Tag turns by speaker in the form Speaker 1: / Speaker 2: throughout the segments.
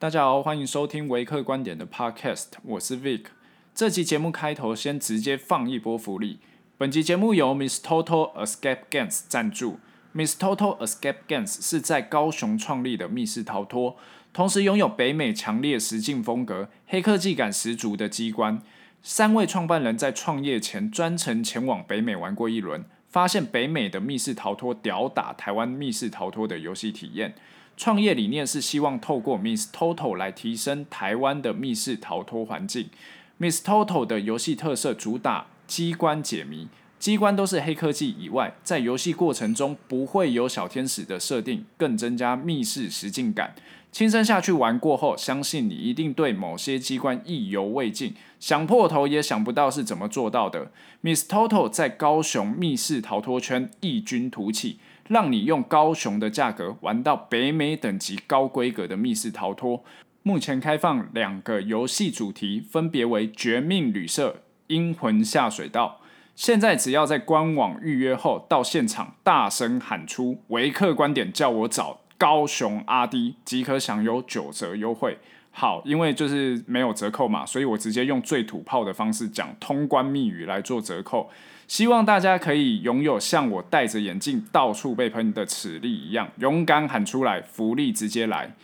Speaker 1: 大家好，欢迎收听维克观点的 Podcast，我是 Vic。这期节目开头先直接放一波福利。本集节目由 Miss Total Escape Games 赞助。Miss Total Escape Games 是在高雄创立的密室逃脱，同时拥有北美强烈实境风格、黑科技感十足的机关。三位创办人在创业前专程前往北美玩过一轮，发现北美的密室逃脱吊打台湾密室逃脱的游戏体验。创业理念是希望透过 Miss Total 来提升台湾的密室逃脱环境。Miss Total 的游戏特色主打机关解谜，机关都是黑科技以外，在游戏过程中不会有小天使的设定，更增加密室实境感。亲身下去玩过后，相信你一定对某些机关意犹未尽，想破头也想不到是怎么做到的。Miss Toto 在高雄密室逃脱圈异军突起。让你用高雄的价格玩到北美等级高规格的密室逃脱。目前开放两个游戏主题，分别为《绝命旅社》《阴魂下水道》。现在只要在官网预约后到现场大声喊出“维克观点叫我找高雄阿滴”，即可享有九折优惠。好，因为就是没有折扣嘛，所以我直接用最土炮的方式讲通关密语来做折扣。希望大家可以拥有像我戴着眼镜到处被喷的实力一样，勇敢喊出来，福利直接来。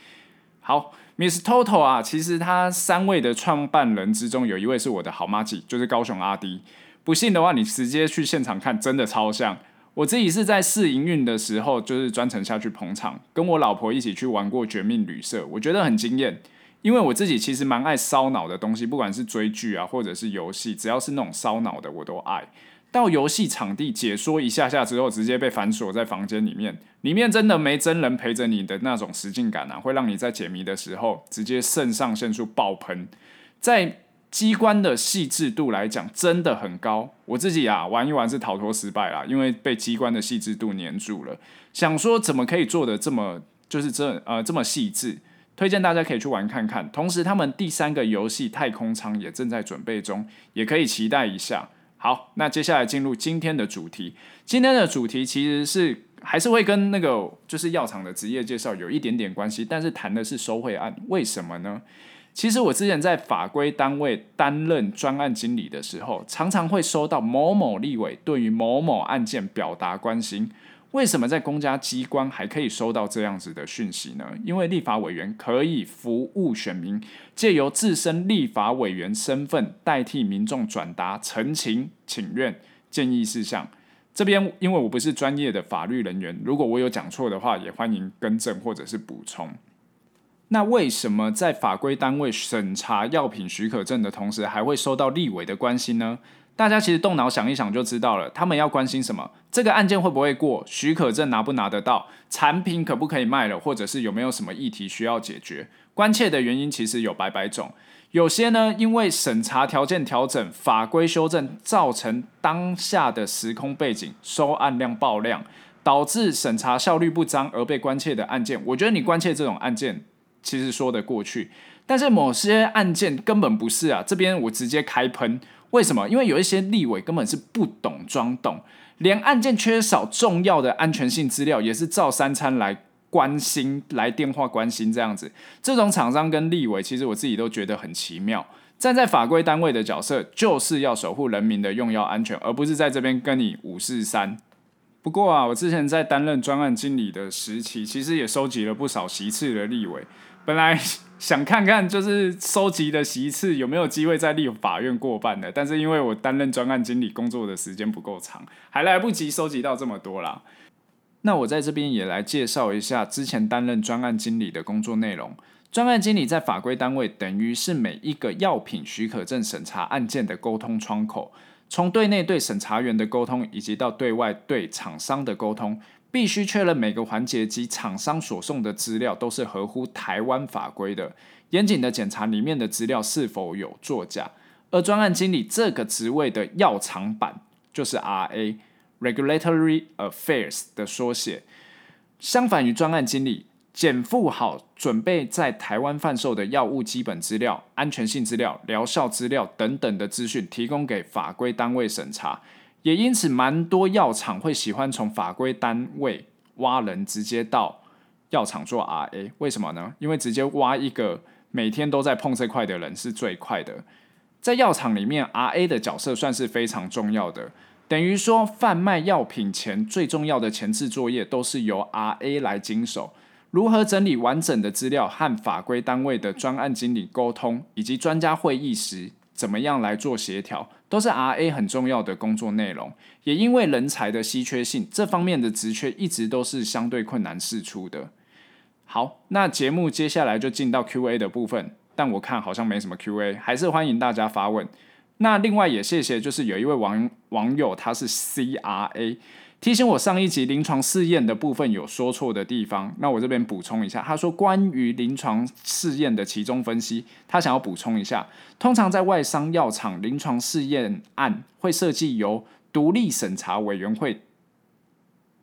Speaker 1: 好，Miss Total 啊，其实他三位的创办人之中有一位是我的好麻吉，就是高雄阿滴。不信的话，你直接去现场看，真的超像。我自己是在试营运的时候，就是专程下去捧场，跟我老婆一起去玩过《绝命旅社》，我觉得很惊艳。因为我自己其实蛮爱烧脑的东西，不管是追剧啊，或者是游戏，只要是那种烧脑的，我都爱。到游戏场地解说一下下之后，直接被反锁在房间里面。里面真的没真人陪着你的那种实境感啊，会让你在解谜的时候直接肾上腺素爆棚。在机关的细致度来讲，真的很高。我自己啊玩一玩是逃脱失败啦，因为被机关的细致度黏住了。想说怎么可以做得这么就是这呃这么细致？推荐大家可以去玩看看。同时，他们第三个游戏《太空舱》也正在准备中，也可以期待一下。好，那接下来进入今天的主题。今天的主题其实是还是会跟那个就是药厂的职业介绍有一点点关系，但是谈的是收贿案。为什么呢？其实我之前在法规单位担任专案经理的时候，常常会收到某某立委对于某某案件表达关心。为什么在公家机关还可以收到这样子的讯息呢？因为立法委员可以服务选民，借由自身立法委员身份代替民众转达陈情、请愿、建议事项。这边因为我不是专业的法律人员，如果我有讲错的话，也欢迎更正或者是补充。那为什么在法规单位审查药品许可证的同时，还会收到立委的关心呢？大家其实动脑想一想就知道了，他们要关心什么？这个案件会不会过？许可证拿不拿得到？产品可不可以卖了？或者是有没有什么议题需要解决？关切的原因其实有百百种。有些呢，因为审查条件调整、法规修正，造成当下的时空背景，收案量爆量，导致审查效率不彰而被关切的案件，我觉得你关切这种案件，其实说得过去。但是某些案件根本不是啊，这边我直接开喷。为什么？因为有一些立委根本是不懂装懂，连案件缺少重要的安全性资料也是照三餐来关心，来电话关心这样子。这种厂商跟立委，其实我自己都觉得很奇妙。站在法规单位的角色，就是要守护人民的用药安全，而不是在这边跟你五四三。不过啊，我之前在担任专案经理的时期，其实也收集了不少席次的立委。本来想看看，就是收集的席次有没有机会在立法院过半的，但是因为我担任专案经理工作的时间不够长，还来不及收集到这么多啦。那我在这边也来介绍一下之前担任专案经理的工作内容。专案经理在法规单位等于是每一个药品许可证审查案件的沟通窗口，从对内对审查员的沟通，以及到对外对厂商的沟通。必须确认每个环节及厂商所送的资料都是合乎台湾法规的，严谨的检查里面的资料是否有作假。而专案经理这个职位的药厂版就是 RA（Regulatory Affairs） 的缩写。相反于专案经理，检附好准备在台湾贩售的药物基本资料、安全性资料、疗效资料等等的资讯，提供给法规单位审查。也因此，蛮多药厂会喜欢从法规单位挖人，直接到药厂做 RA，为什么呢？因为直接挖一个每天都在碰这块的人是最快的。在药厂里面，RA 的角色算是非常重要的，等于说贩卖药品前最重要的前置作业都是由 RA 来经手。如何整理完整的资料和法规单位的专案经理沟通，以及专家会议时怎么样来做协调，都是 RA 很重要的工作内容。也因为人才的稀缺性，这方面的职缺一直都是相对困难释出的。好，那节目接下来就进到 Q&A 的部分。但我看好像没什么 Q&A，还是欢迎大家发问。那另外也谢谢，就是有一位网网友他是 CRA 提醒我上一集临床试验的部分有说错的地方，那我这边补充一下。他说关于临床试验的其中分析，他想要补充一下，通常在外商药厂临床试验案会设计由独立审查委员会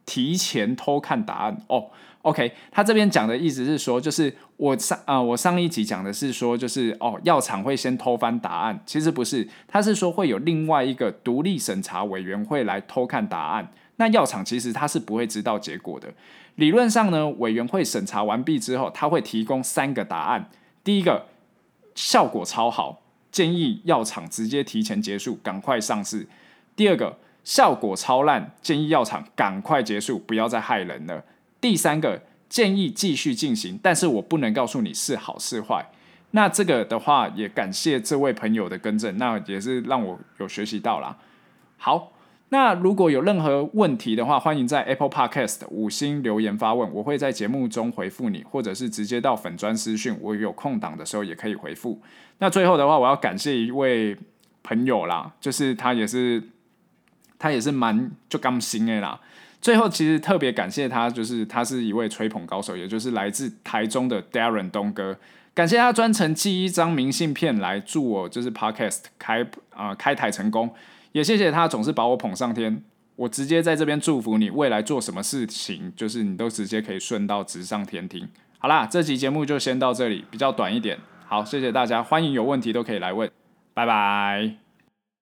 Speaker 1: 提前偷看答案哦。OK，他这边讲的意思是说，就是我上啊、呃，我上一集讲的是说，就是哦，药厂会先偷翻答案，其实不是，他是说会有另外一个独立审查委员会来偷看答案。那药厂其实他是不会知道结果的。理论上呢，委员会审查完毕之后，他会提供三个答案：第一个，效果超好，建议药厂直接提前结束，赶快上市；第二个，效果超烂，建议药厂赶快结束，不要再害人了。第三个建议继续进行，但是我不能告诉你是好是坏。那这个的话，也感谢这位朋友的更正，那也是让我有学习到啦。好，那如果有任何问题的话，欢迎在 Apple Podcast 五星留言发问，我会在节目中回复你，或者是直接到粉专私讯，我有空档的时候也可以回复。那最后的话，我要感谢一位朋友啦，就是他也是他也是蛮就刚心的啦。最后，其实特别感谢他，就是他是一位吹捧高手，也就是来自台中的 Darren 东哥。感谢他专程寄一张明信片来祝我，就是 Podcast 开啊、开台成功。也谢谢他总是把我捧上天。我直接在这边祝福你，未来做什么事情，就是你都直接可以顺道直上天庭。好啦，这期节目就先到这里，比较短一点。好，谢谢大家，欢迎有问题都可以来问，拜拜。